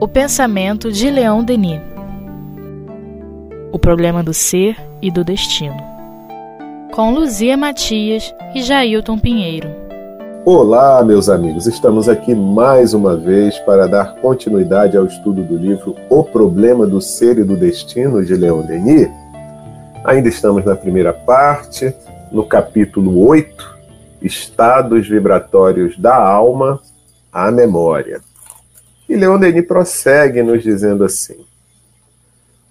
O pensamento de Leão Denis. O problema do ser e do destino. Com Luzia Matias e Jailton Pinheiro. Olá, meus amigos. Estamos aqui mais uma vez para dar continuidade ao estudo do livro O Problema do Ser e do Destino de Leon Denis. Ainda estamos na primeira parte, no capítulo 8, Estados Vibratórios da Alma à Memória. E Leon Denis prossegue nos dizendo assim: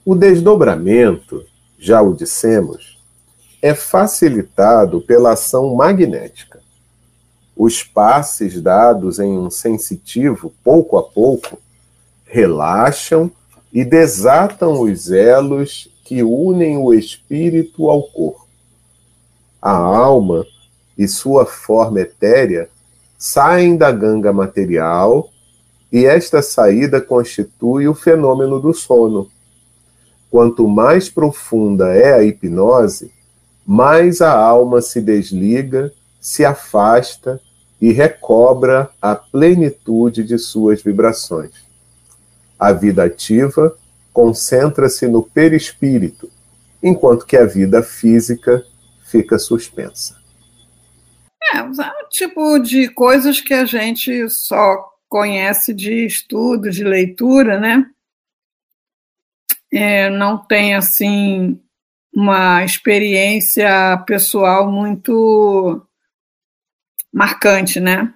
O desdobramento, já o dissemos, é facilitado pela ação magnética. Os passes dados em um sensitivo, pouco a pouco, relaxam e desatam os elos que unem o espírito ao corpo. A alma e sua forma etérea saem da ganga material e esta saída constitui o fenômeno do sono. Quanto mais profunda é a hipnose, mais a alma se desliga, se afasta e recobra a plenitude de suas vibrações. A vida ativa concentra-se no perispírito, enquanto que a vida física fica suspensa. É, um tipo de coisas que a gente só conhece de estudo, de leitura, né? É, não tem assim uma experiência pessoal muito marcante, né?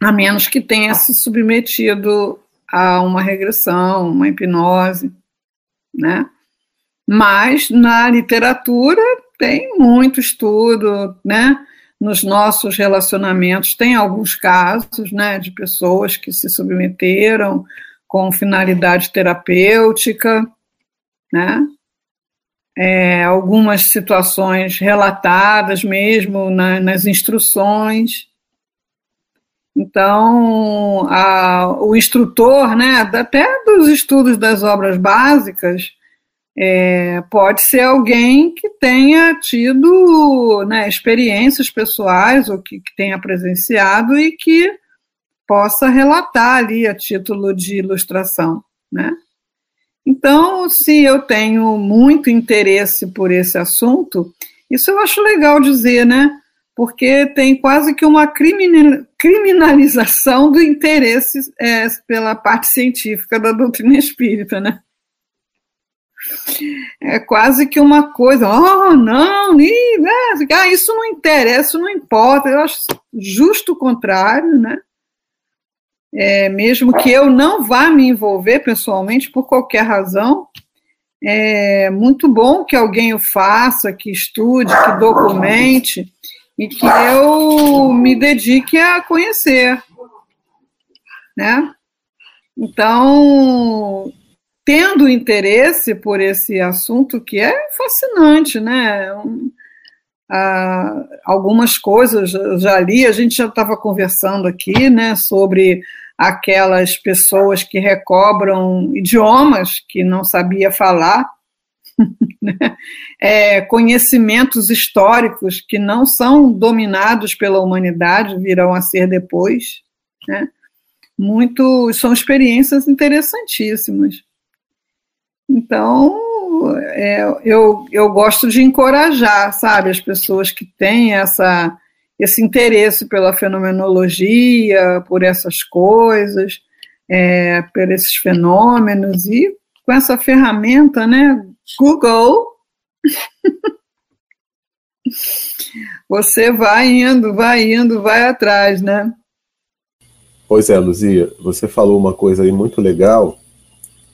A menos que tenha se submetido a uma regressão, uma hipnose, né? Mas na literatura tem muito estudo, né? nos nossos relacionamentos tem alguns casos né, de pessoas que se submeteram com finalidade terapêutica, né? É, algumas situações relatadas mesmo na, nas instruções. Então, a, o instrutor, né, até dos estudos das obras básicas, é, pode ser alguém que tenha tido né, experiências pessoais ou que, que, tenha presenciado e que possa relatar ali a título de ilustração, né? Então, se eu tenho muito interesse por esse assunto, isso eu acho legal dizer, né? Porque tem quase que uma criminalização do interesse é, pela parte científica da doutrina espírita, né? É quase que uma coisa, oh, não, ah, isso não interessa, isso não importa. Eu acho justo o contrário, né? É, mesmo que eu não vá me envolver pessoalmente por qualquer razão, é muito bom que alguém o faça, que estude, que documente e que eu me dedique a conhecer, né? Então, tendo interesse por esse assunto que é fascinante, né? Um, ah, algumas coisas já li, a gente já estava conversando aqui, né, sobre aquelas pessoas que recobram idiomas que não sabia falar, né? é, conhecimentos históricos que não são dominados pela humanidade, virão a ser depois, né? Muito, são experiências interessantíssimas. Então, é, eu, eu gosto de encorajar, sabe, as pessoas que têm essa, esse interesse pela fenomenologia, por essas coisas, é, por esses fenômenos, e com essa ferramenta, né, Google, você vai indo, vai indo, vai atrás, né? Pois é, Luzia, você falou uma coisa aí muito legal,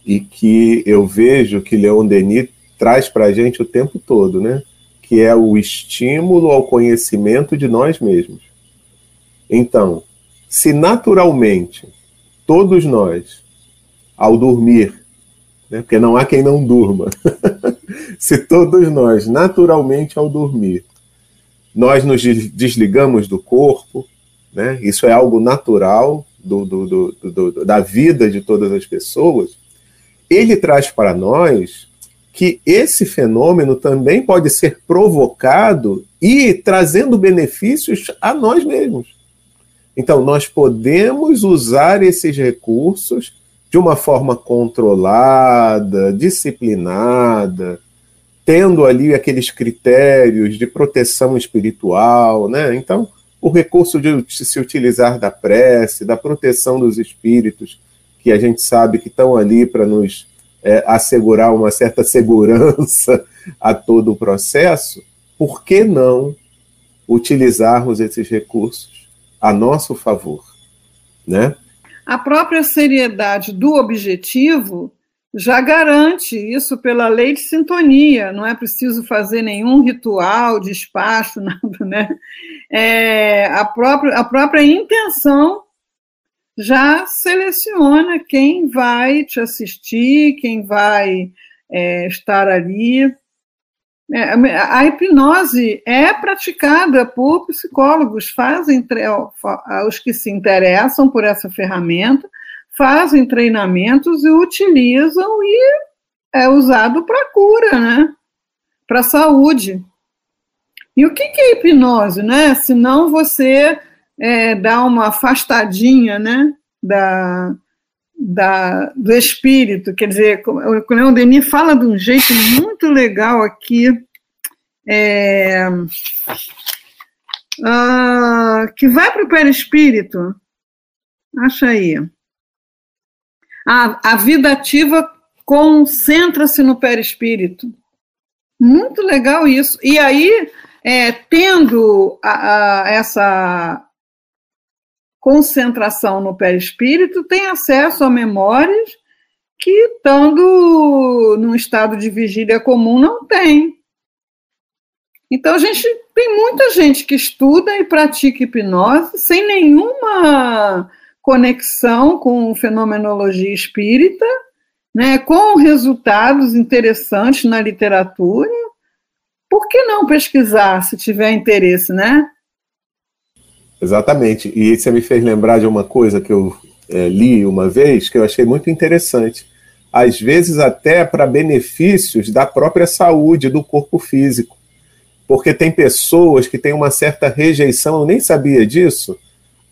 e que eu vejo que Leon Denis traz para a gente o tempo todo, né? Que é o estímulo ao conhecimento de nós mesmos. Então, se naturalmente todos nós, ao dormir, né, porque não há quem não durma, se todos nós, naturalmente ao dormir, nós nos desligamos do corpo, né, isso é algo natural do, do, do, da vida de todas as pessoas, ele traz para nós que esse fenômeno também pode ser provocado e trazendo benefícios a nós mesmos. Então, nós podemos usar esses recursos de uma forma controlada, disciplinada, tendo ali aqueles critérios de proteção espiritual, né? Então, o recurso de se utilizar da prece, da proteção dos espíritos, que a gente sabe que estão ali para nos é, assegurar uma certa segurança a todo o processo, por que não utilizarmos esses recursos a nosso favor, né? A própria seriedade do objetivo já garante isso pela lei de sintonia, não é preciso fazer nenhum ritual, despacho, nada, né? É, a, própria, a própria intenção já seleciona quem vai te assistir, quem vai é, estar ali. É, a hipnose é praticada por psicólogos, fazem os que se interessam por essa ferramenta, fazem treinamentos e utilizam e é usado para cura, né? Para saúde. E o que, é hipnose, né? Se não você é, dá uma afastadinha, né? Da, da, do espírito, quer dizer, o Leon Denis fala de um jeito muito legal aqui, é, uh, que vai para o perispírito, acha aí. A, a vida ativa concentra-se no perispírito. Muito legal isso. E aí, é, tendo a, a, essa concentração no perispírito, tem acesso a memórias que, estando num estado de vigília comum, não tem. Então, a gente tem muita gente que estuda e pratica hipnose sem nenhuma conexão com fenomenologia espírita, né, com resultados interessantes na literatura. Por que não pesquisar se tiver interesse, né? Exatamente. E você me fez lembrar de uma coisa que eu é, li uma vez que eu achei muito interessante. Às vezes, até para benefícios da própria saúde do corpo físico. Porque tem pessoas que têm uma certa rejeição, eu nem sabia disso,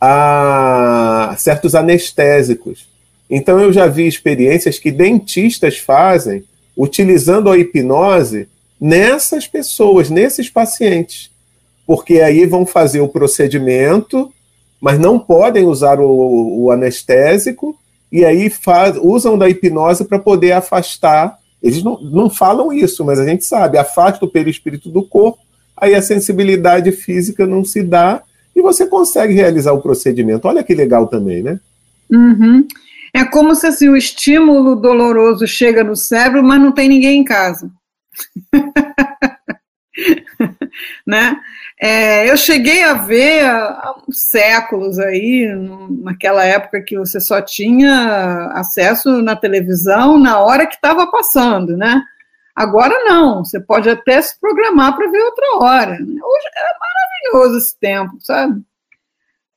a certos anestésicos. Então, eu já vi experiências que dentistas fazem utilizando a hipnose nessas pessoas, nesses pacientes porque aí vão fazer o procedimento, mas não podem usar o, o anestésico, e aí faz, usam da hipnose para poder afastar. Eles não, não falam isso, mas a gente sabe, afasta o perispírito do corpo, aí a sensibilidade física não se dá e você consegue realizar o procedimento. Olha que legal também, né? Uhum. É como se assim, o estímulo doloroso chega no cérebro, mas não tem ninguém em casa. né? É, eu cheguei a ver há séculos aí, naquela época que você só tinha acesso na televisão na hora que estava passando, né? Agora não, você pode até se programar para ver outra hora. Hoje é maravilhoso esse tempo, sabe?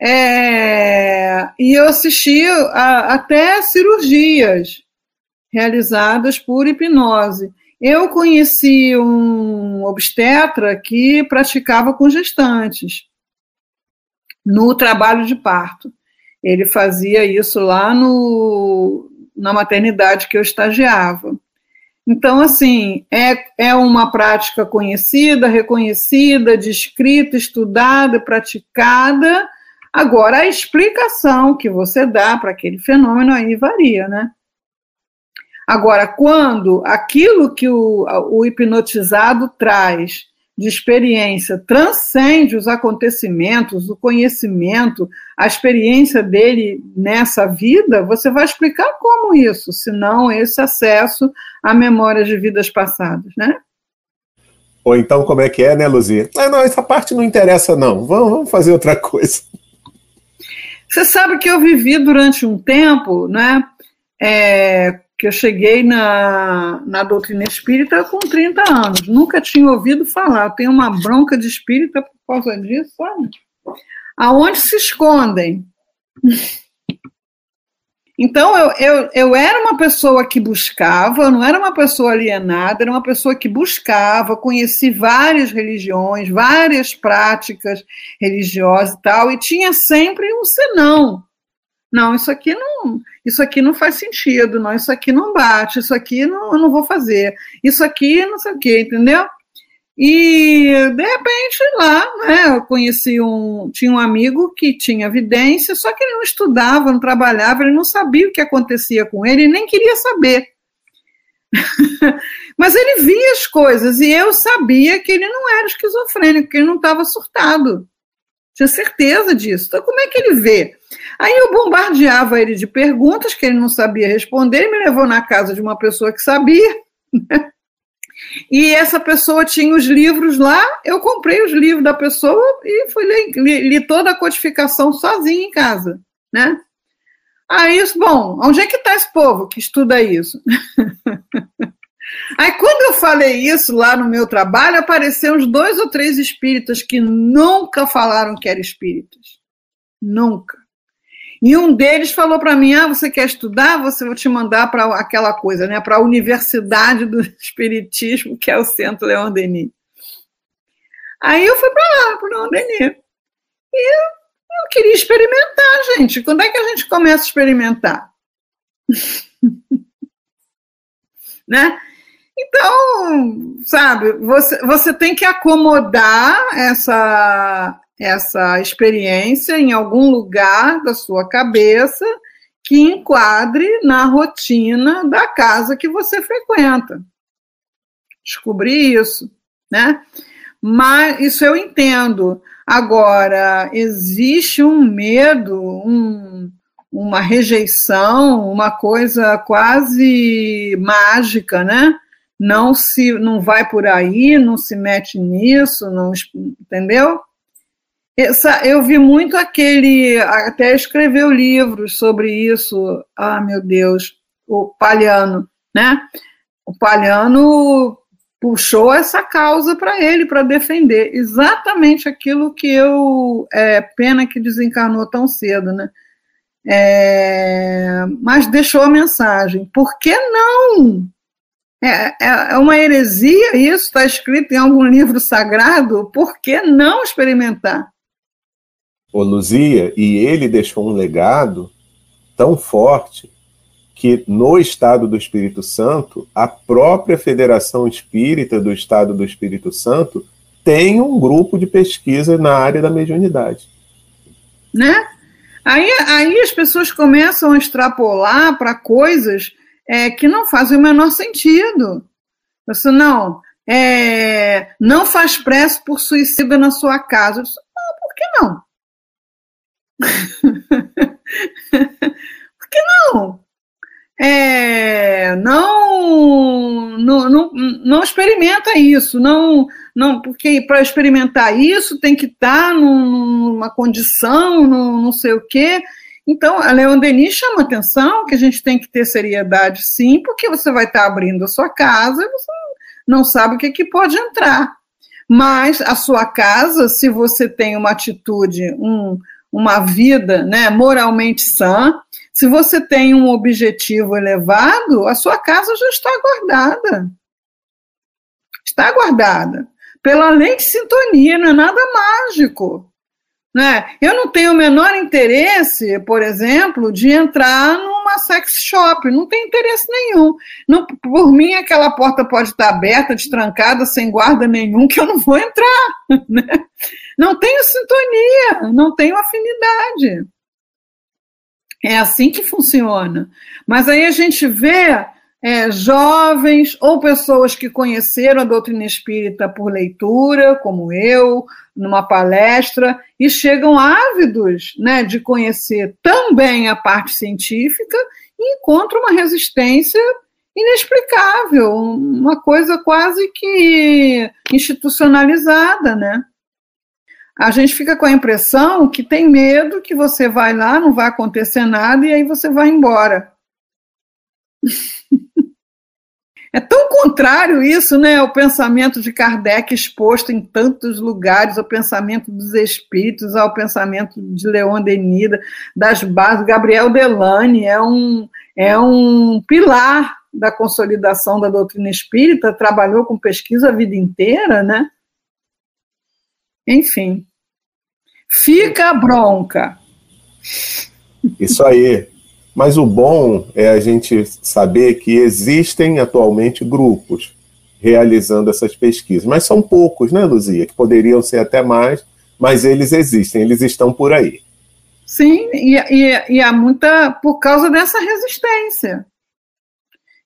É, e eu assisti a, até cirurgias realizadas por hipnose. Eu conheci um obstetra que praticava com gestantes no trabalho de parto. Ele fazia isso lá no, na maternidade que eu estagiava. Então, assim, é, é uma prática conhecida, reconhecida, descrita, estudada, praticada. Agora, a explicação que você dá para aquele fenômeno aí varia, né? Agora, quando aquilo que o, o hipnotizado traz de experiência transcende os acontecimentos, o conhecimento, a experiência dele nessa vida, você vai explicar como isso, se não esse acesso a memórias de vidas passadas, né? Ou então, como é que é, né, Luzia? Ah, não, essa parte não interessa, não. Vamos, vamos fazer outra coisa. Você sabe que eu vivi durante um tempo, né? É, que eu cheguei na, na doutrina espírita com 30 anos, nunca tinha ouvido falar, tenho uma bronca de espírita por causa disso, sabe? Aonde se escondem? Então, eu, eu, eu era uma pessoa que buscava, não era uma pessoa alienada, era uma pessoa que buscava, conheci várias religiões, várias práticas religiosas e tal, e tinha sempre um senão. Não, isso aqui não, isso aqui não faz sentido, não, isso aqui não bate, isso aqui não, eu não vou fazer, isso aqui não sei o quê, entendeu? E de repente lá, né, eu conheci um, tinha um amigo que tinha evidência, só que ele não estudava, não trabalhava, ele não sabia o que acontecia com ele, nem queria saber. Mas ele via as coisas e eu sabia que ele não era esquizofrênico, que ele não estava surtado. Tinha certeza disso. Então, como é que ele vê? Aí eu bombardeava ele de perguntas que ele não sabia responder, ele me levou na casa de uma pessoa que sabia. Né? E essa pessoa tinha os livros lá, eu comprei os livros da pessoa e fui ler, li, li toda a codificação sozinha em casa, né? Aí, bom, onde é que está esse povo que estuda isso? Aí, quando eu falei isso lá no meu trabalho, apareceram uns dois ou três espíritas que nunca falaram que eram espíritas. Nunca. E um deles falou para mim: Ah, você quer estudar? Você vou te mandar para aquela coisa, né? Para a Universidade do Espiritismo, que é o Centro Leon Denis. Aí eu fui para lá, para o Leon Denis. E eu, queria experimentar, gente. Quando é que a gente começa a experimentar? né? Então, sabe, você, você tem que acomodar essa, essa experiência em algum lugar da sua cabeça que enquadre na rotina da casa que você frequenta. Descobri isso, né? Mas isso eu entendo. Agora, existe um medo, um, uma rejeição, uma coisa quase mágica, né? Não se não vai por aí, não se mete nisso, não, entendeu? Essa, eu vi muito aquele, até escreveu livros sobre isso. Ah, meu Deus, o Palhano, né? O Palhano puxou essa causa para ele, para defender exatamente aquilo que eu. É, pena que desencarnou tão cedo, né? É, mas deixou a mensagem. Por que não? É, é, é uma heresia isso, está escrito em algum livro sagrado. Por que não experimentar? Ô Luzia, e ele deixou um legado tão forte que no Estado do Espírito Santo, a própria Federação Espírita do Estado do Espírito Santo tem um grupo de pesquisa na área da mediunidade. Né? Aí, aí as pessoas começam a extrapolar para coisas é, que não fazem o menor sentido. Você não, é, não faz pressa por suicídio na sua casa. Disse, não, por que não? Por que não? É, não, não, não, não experimenta isso, não, não porque para experimentar isso tem que estar tá numa condição, num, não sei o quê. Então, a Leon Denis chama atenção que a gente tem que ter seriedade, sim, porque você vai estar tá abrindo a sua casa e você não sabe o que, que pode entrar. Mas a sua casa, se você tem uma atitude, um, uma vida né, moralmente sã, se você tem um objetivo elevado, a sua casa já está guardada. Está guardada. Pela lei de sintonia, não é nada mágico. Né? Eu não tenho o menor interesse, por exemplo, de entrar numa sex shop, não tem interesse nenhum. Não, por mim, aquela porta pode estar aberta, destrancada, sem guarda nenhum, que eu não vou entrar. Né? Não tenho sintonia, não tenho afinidade. É assim que funciona. Mas aí a gente vê é, jovens ou pessoas que conheceram a doutrina espírita por leitura, como eu, numa palestra, e chegam ávidos né, de conhecer também a parte científica e encontram uma resistência inexplicável, uma coisa quase que institucionalizada, né? A gente fica com a impressão que tem medo que você vai lá, não vai acontecer nada e aí você vai embora. É tão contrário isso, né? O pensamento de Kardec exposto em tantos lugares, o pensamento dos espíritos, ao pensamento de Leon Denis, das bases. Gabriel Delane é um, é um pilar da consolidação da doutrina espírita, trabalhou com pesquisa a vida inteira, né? Enfim. Fica a bronca. Isso aí. Mas o bom é a gente saber que existem atualmente grupos realizando essas pesquisas. Mas são poucos, né, Luzia? Que poderiam ser até mais, mas eles existem, eles estão por aí. Sim, e, e, e há muita. por causa dessa resistência.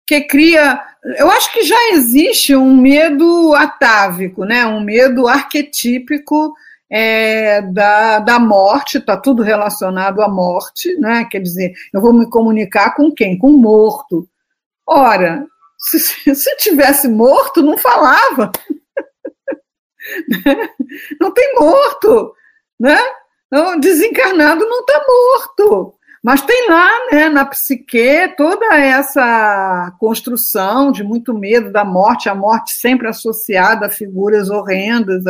Que cria. Eu acho que já existe um medo atávico, né? um medo arquetípico é, da, da morte, está tudo relacionado à morte, né? quer dizer, eu vou me comunicar com quem? Com o morto. Ora, se, se tivesse morto, não falava. não tem morto, né? Desencarnado não está morto. Mas tem lá, né, na psique, toda essa construção de muito medo da morte, a morte sempre associada a figuras horrendas,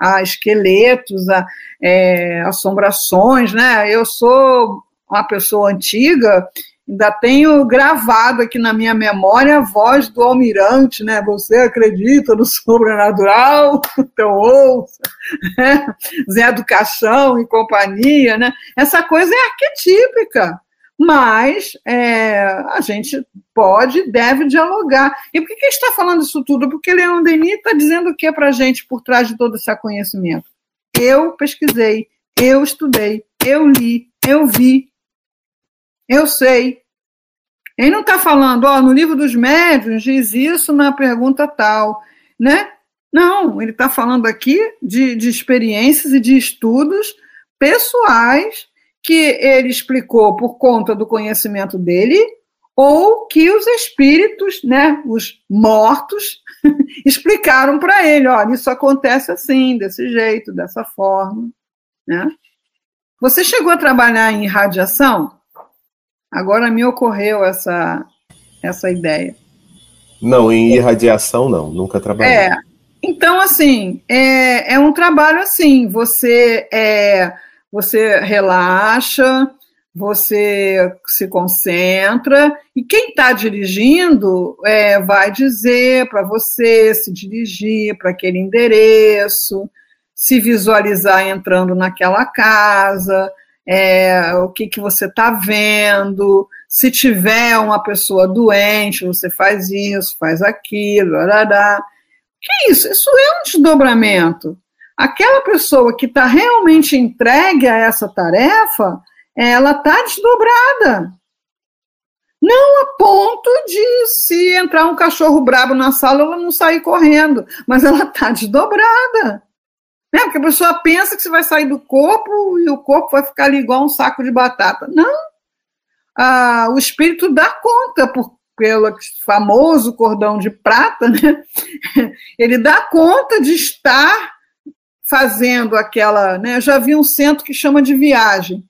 a, a esqueletos, a é, assombrações, né? Eu sou uma pessoa antiga Ainda tenho gravado aqui na minha memória a voz do almirante, né? Você acredita no sobrenatural? Então ouça. Né? Zé do Caixão e companhia, né? Essa coisa é arquetípica, mas é, a gente pode deve dialogar. E por que, que está falando isso tudo? Porque Leon Denis está dizendo o que para a gente por trás de todo esse conhecimento? Eu pesquisei, eu estudei, eu li, eu vi, eu sei. Ele não está falando, ó, no livro dos médiuns diz isso na pergunta tal, né? Não, ele está falando aqui de, de experiências e de estudos pessoais que ele explicou por conta do conhecimento dele, ou que os espíritos, né, os mortos, explicaram para ele, olha, isso acontece assim, desse jeito, dessa forma, né? Você chegou a trabalhar em radiação? Agora me ocorreu essa, essa ideia. Não, em irradiação não, nunca trabalhei. É, então assim, é, é um trabalho assim, você é, você relaxa, você se concentra e quem está dirigindo é, vai dizer para você se dirigir para aquele endereço, se visualizar entrando naquela casa, é, o que, que você está vendo, se tiver uma pessoa doente, você faz isso, faz aquilo, arará. Que isso? Isso é um desdobramento. Aquela pessoa que está realmente entregue a essa tarefa, ela está desdobrada. Não a ponto de se entrar um cachorro brabo na sala, ela não sair correndo, mas ela está desdobrada. Né? Porque a pessoa pensa que você vai sair do corpo e o corpo vai ficar ali igual um saco de batata. Não. Ah, o espírito dá conta, por, pelo famoso cordão de prata, né? ele dá conta de estar fazendo aquela. Né? Eu já vi um centro que chama de viagem.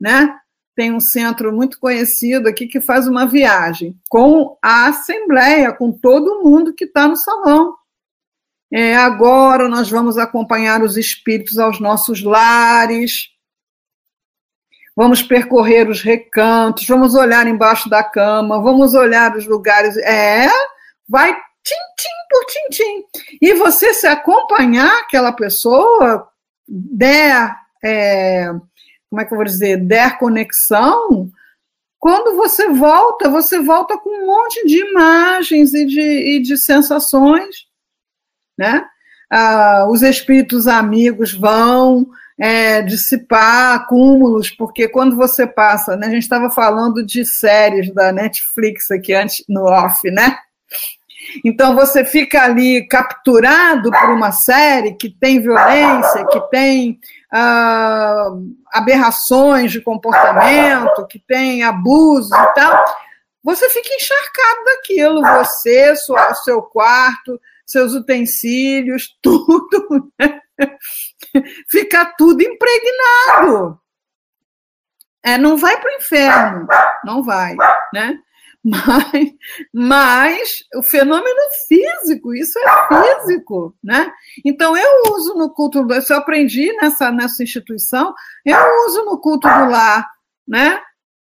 Né? Tem um centro muito conhecido aqui que faz uma viagem com a assembleia, com todo mundo que está no salão. É, agora nós vamos acompanhar os espíritos aos nossos lares, vamos percorrer os recantos, vamos olhar embaixo da cama, vamos olhar os lugares. É, vai tim-tim por tim-tim. E você se acompanhar aquela pessoa, der, é, como é que eu vou dizer, der conexão, quando você volta, você volta com um monte de imagens e de, e de sensações né? Ah, os espíritos amigos vão é, dissipar acúmulos, porque quando você passa, né, a gente estava falando de séries da Netflix aqui antes no off, né? Então você fica ali capturado por uma série que tem violência, que tem ah, aberrações de comportamento, que tem abusos e tal. Você fica encharcado daquilo, você, sua, seu quarto, seus utensílios, tudo, né? fica tudo impregnado. É, não vai para o inferno, não vai, né? Mas, mas o fenômeno físico, isso é físico, né? Então eu uso no culto eu aprendi nessa, nessa instituição, eu uso no culto do lar, né?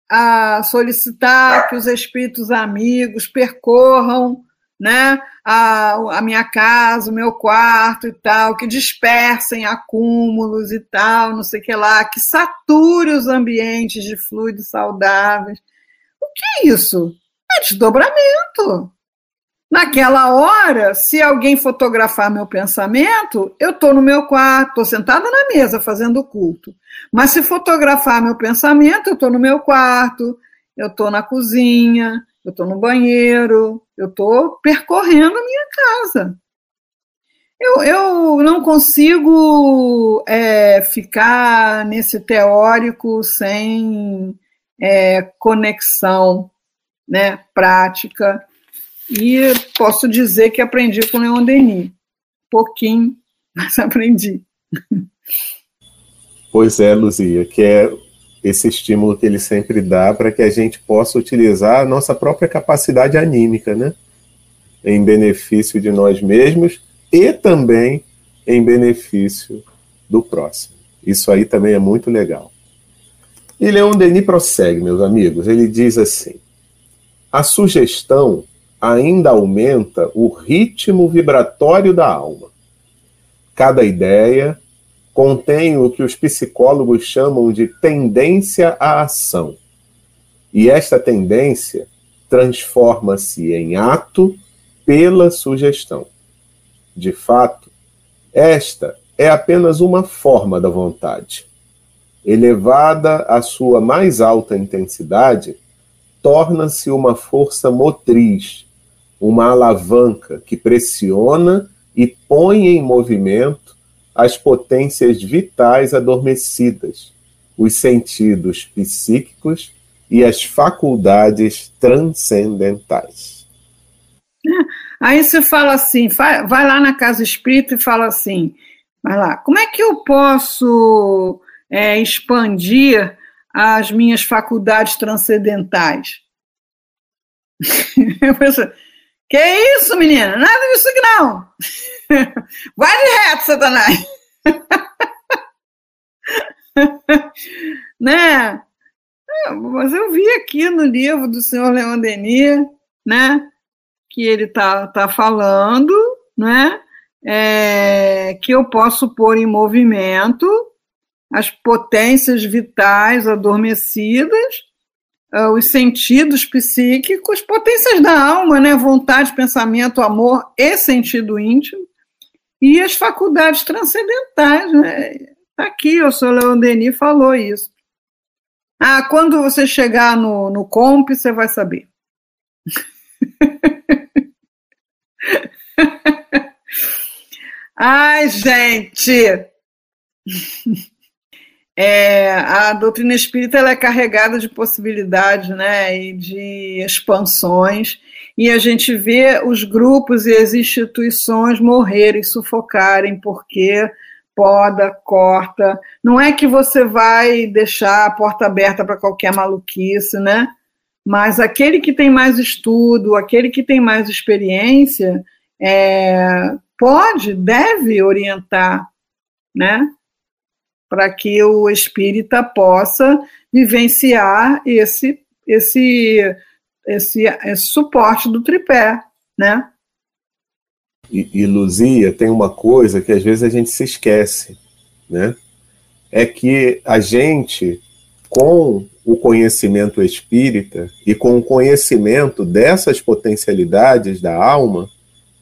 A solicitar que os espíritos amigos percorram né, a, a minha casa, o meu quarto e tal, que dispersem acúmulos e tal, não sei o que lá, que sature os ambientes de fluidos saudáveis. O que é isso? É desdobramento. Naquela hora, se alguém fotografar meu pensamento, eu estou no meu quarto, estou sentada na mesa fazendo culto. Mas se fotografar meu pensamento, eu estou no meu quarto, eu estou na cozinha, eu estou no banheiro, eu estou percorrendo a minha casa. Eu, eu não consigo é, ficar nesse teórico sem é, conexão né, prática. E posso dizer que aprendi com Leon Denis. Pouquinho, mas aprendi. Pois é, Luzia, que é esse estímulo que ele sempre dá para que a gente possa utilizar a nossa própria capacidade anímica, né? Em benefício de nós mesmos e também em benefício do próximo. Isso aí também é muito legal. E Leon Denis prossegue, meus amigos. Ele diz assim: a sugestão ainda aumenta o ritmo vibratório da alma. Cada ideia, contém o que os psicólogos chamam de tendência à ação. E esta tendência transforma-se em ato pela sugestão. De fato, esta é apenas uma forma da vontade. Elevada à sua mais alta intensidade, torna-se uma força motriz, uma alavanca que pressiona e põe em movimento as potências vitais adormecidas, os sentidos psíquicos e as faculdades transcendentais. Aí você fala assim, vai lá na casa espírita e fala assim, vai lá, como é que eu posso é, expandir as minhas faculdades transcendentais? Eu penso, que isso, menina? Nada disso aqui não. Vai de reto, Satanás. né? Mas eu vi aqui no livro do senhor Leon Denis, né? Que ele tá, tá falando, né? É, que eu posso pôr em movimento as potências vitais adormecidas uh, os sentidos psíquicos, potências da alma, né? Vontade, pensamento, amor e sentido íntimo, e as faculdades transcendentais, né? Tá aqui, o senhor Leon Denis falou isso. Ah, quando você chegar no, no comp, você vai saber. Ai, gente! É, a doutrina espírita é carregada de possibilidades né, e de expansões, e a gente vê os grupos e as instituições morrerem, sufocarem, porque poda, corta. Não é que você vai deixar a porta aberta para qualquer maluquice, né? Mas aquele que tem mais estudo, aquele que tem mais experiência, é, pode, deve orientar, né? Para que o espírita possa vivenciar esse, esse, esse, esse suporte do tripé, né? E, e Luzia, tem uma coisa que às vezes a gente se esquece, né? É que a gente, com o conhecimento espírita e com o conhecimento dessas potencialidades da alma,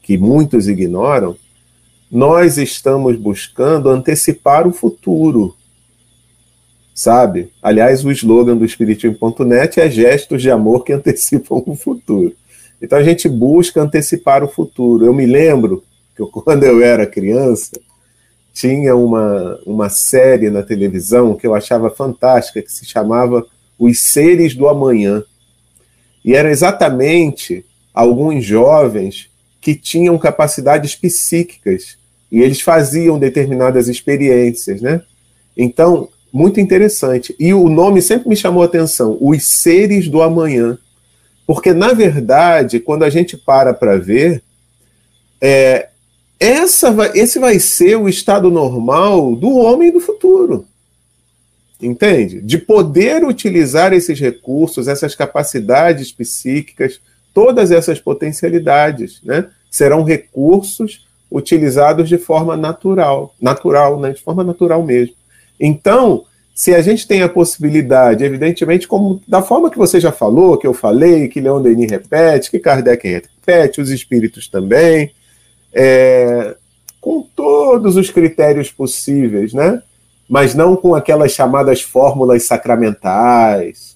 que muitos ignoram, nós estamos buscando antecipar o futuro. Sabe? Aliás, o slogan do Espiritismo.net é gestos de amor que antecipam o futuro. Então a gente busca antecipar o futuro. Eu me lembro que eu, quando eu era criança, tinha uma, uma série na televisão que eu achava fantástica, que se chamava Os Seres do Amanhã. E era exatamente alguns jovens que tinham capacidades psíquicas e eles faziam determinadas experiências, né? Então, muito interessante. E o nome sempre me chamou a atenção, os seres do amanhã. Porque, na verdade, quando a gente para para ver, é, essa vai, esse vai ser o estado normal do homem do futuro. Entende? De poder utilizar esses recursos, essas capacidades psíquicas, todas essas potencialidades, né? Serão recursos utilizados de forma natural, natural, né? De forma natural mesmo. Então, se a gente tem a possibilidade, evidentemente, como da forma que você já falou, que eu falei, que Leon Denis repete, que Kardec repete, os espíritos também, é, com todos os critérios possíveis, né? Mas não com aquelas chamadas fórmulas sacramentais,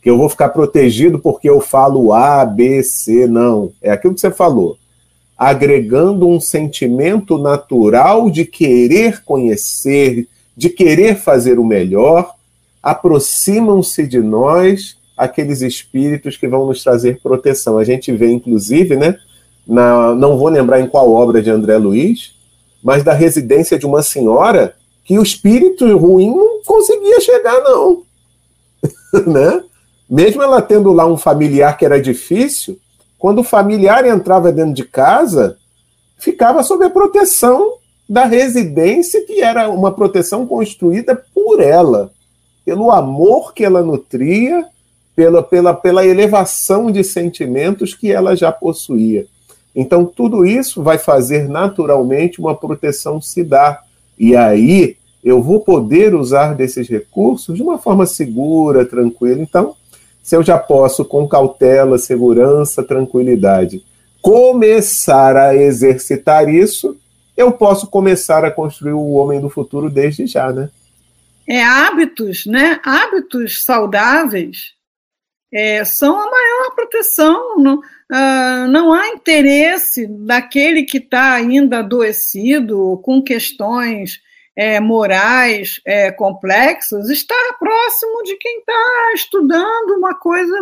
que eu vou ficar protegido porque eu falo A, B, C, não. É aquilo que você falou. Agregando um sentimento natural de querer conhecer, de querer fazer o melhor, aproximam-se de nós aqueles espíritos que vão nos trazer proteção. A gente vê, inclusive, né, na, não vou lembrar em qual obra de André Luiz, mas da residência de uma senhora que o espírito ruim não conseguia chegar, não. né? Mesmo ela tendo lá um familiar que era difícil, quando o familiar entrava dentro de casa, ficava sob a proteção da residência, que era uma proteção construída por ela, pelo amor que ela nutria, pela, pela, pela elevação de sentimentos que ela já possuía. Então, tudo isso vai fazer naturalmente uma proteção se dar. E aí eu vou poder usar desses recursos de uma forma segura, tranquila. Então, se eu já posso, com cautela, segurança, tranquilidade, começar a exercitar isso, eu posso começar a construir o homem do futuro desde já, né? É hábitos, né? Hábitos saudáveis é, são a maior proteção. Não, uh, não há interesse daquele que está ainda adoecido com questões é, morais é, complexas, estar próximo de quem está estudando uma coisa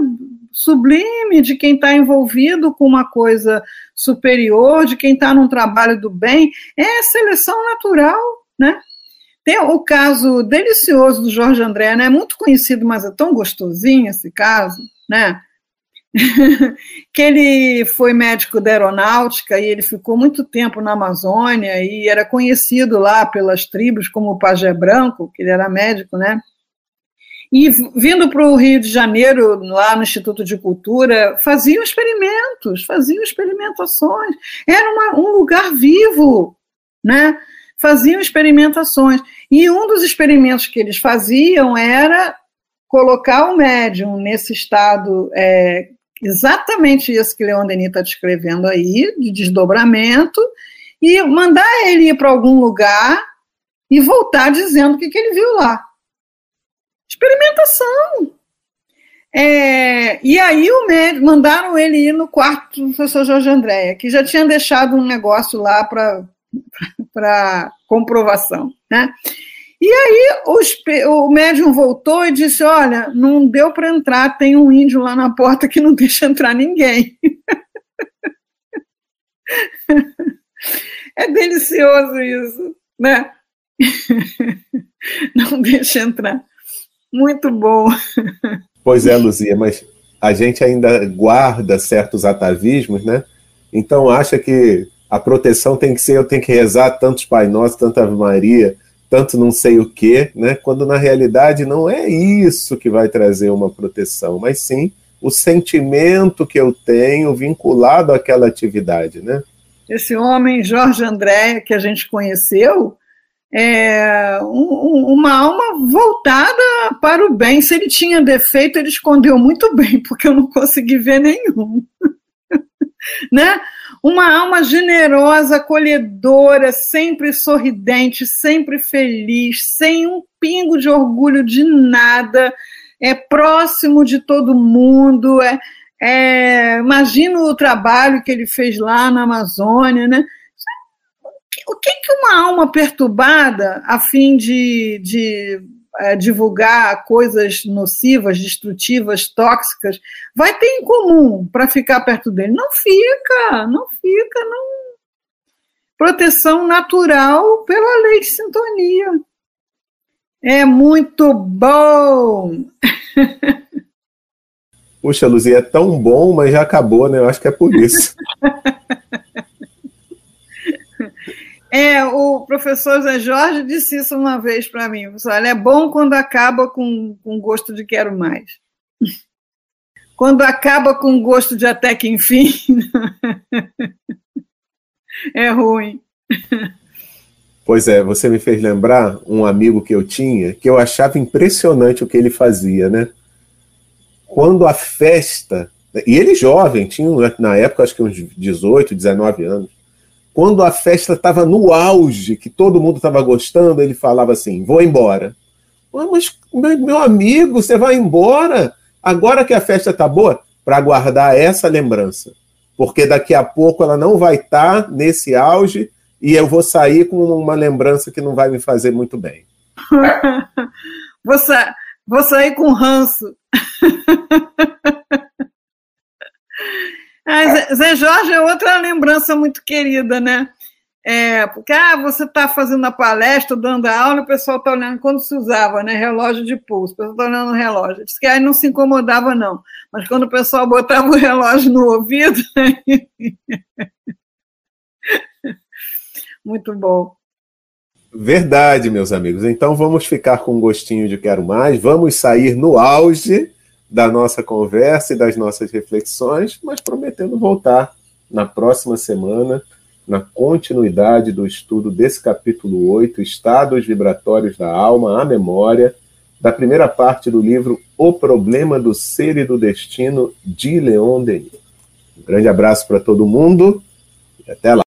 sublime, de quem está envolvido com uma coisa superior, de quem está num trabalho do bem, é seleção natural, né? Tem o caso delicioso do Jorge André, né? Muito conhecido, mas é tão gostosinho esse caso, né? que ele foi médico da aeronáutica e ele ficou muito tempo na Amazônia e era conhecido lá pelas tribos como o Pajé Branco, que ele era médico, né? E vindo para o Rio de Janeiro, lá no Instituto de Cultura, faziam experimentos, faziam experimentações. Era uma, um lugar vivo, né? Faziam experimentações. E um dos experimentos que eles faziam era colocar o médium nesse estado é, exatamente isso que Leon Denis está descrevendo aí, de desdobramento, e mandar ele ir para algum lugar e voltar dizendo o que, que ele viu lá. Experimentação. É, e aí o médico, mandaram ele ir no quarto do professor Jorge Andréia, que já tinha deixado um negócio lá para comprovação. Né? E aí os, o médium voltou e disse: Olha, não deu para entrar, tem um índio lá na porta que não deixa entrar ninguém. é delicioso isso, né? não deixa entrar. Muito bom. Pois é, Luzia, mas a gente ainda guarda certos atavismos, né? Então acha que a proteção tem que ser, eu tenho que rezar tantos Pai Nosso, tanta Ave Maria, tanto não sei o que, né? Quando na realidade não é isso que vai trazer uma proteção, mas sim o sentimento que eu tenho vinculado àquela atividade, né? Esse homem, Jorge André, que a gente conheceu, é um, uma alma voltada para o bem. Se ele tinha defeito, ele escondeu muito bem, porque eu não consegui ver nenhum. né? uma alma generosa, acolhedora, sempre sorridente, sempre feliz, sem um pingo de orgulho de nada, é próximo de todo mundo. É, é, imagina o trabalho que ele fez lá na Amazônia, né? O que, que uma alma perturbada, a fim de, de é, divulgar coisas nocivas, destrutivas, tóxicas, vai ter em comum para ficar perto dele? Não fica, não fica, não. Proteção natural pela lei de sintonia. É muito bom! Puxa, Luzia, é tão bom, mas já acabou, né? Eu acho que é por isso. É, o professor Zé Jorge disse isso uma vez para mim. Olha, é bom quando acaba com, com gosto de quero mais. Quando acaba com gosto de até que enfim, é ruim. Pois é, você me fez lembrar um amigo que eu tinha, que eu achava impressionante o que ele fazia, né? Quando a festa, e ele jovem, tinha na época acho que uns 18, 19 anos, quando a festa estava no auge, que todo mundo estava gostando, ele falava assim: vou embora. Mas, meu amigo, você vai embora? Agora que a festa está boa, para guardar essa lembrança. Porque daqui a pouco ela não vai estar tá nesse auge e eu vou sair com uma lembrança que não vai me fazer muito bem. vou, sa vou sair com ranço. ah, Zé Jorge é outra lembrança muito querida, né? É, porque ah, você está fazendo a palestra, dando a aula, o pessoal está olhando quando se usava, né? Relógio de pulso, o pessoal está olhando o relógio. Diz que aí não se incomodava, não. Mas quando o pessoal botava o relógio no ouvido. Muito bom. Verdade, meus amigos. Então vamos ficar com um gostinho de quero mais, vamos sair no auge da nossa conversa e das nossas reflexões, mas prometendo voltar na próxima semana, na continuidade do estudo desse capítulo 8, Estados Vibratórios da Alma, a Memória, da primeira parte do livro O Problema do Ser e do Destino, de Leon Denis. Um grande abraço para todo mundo e até lá.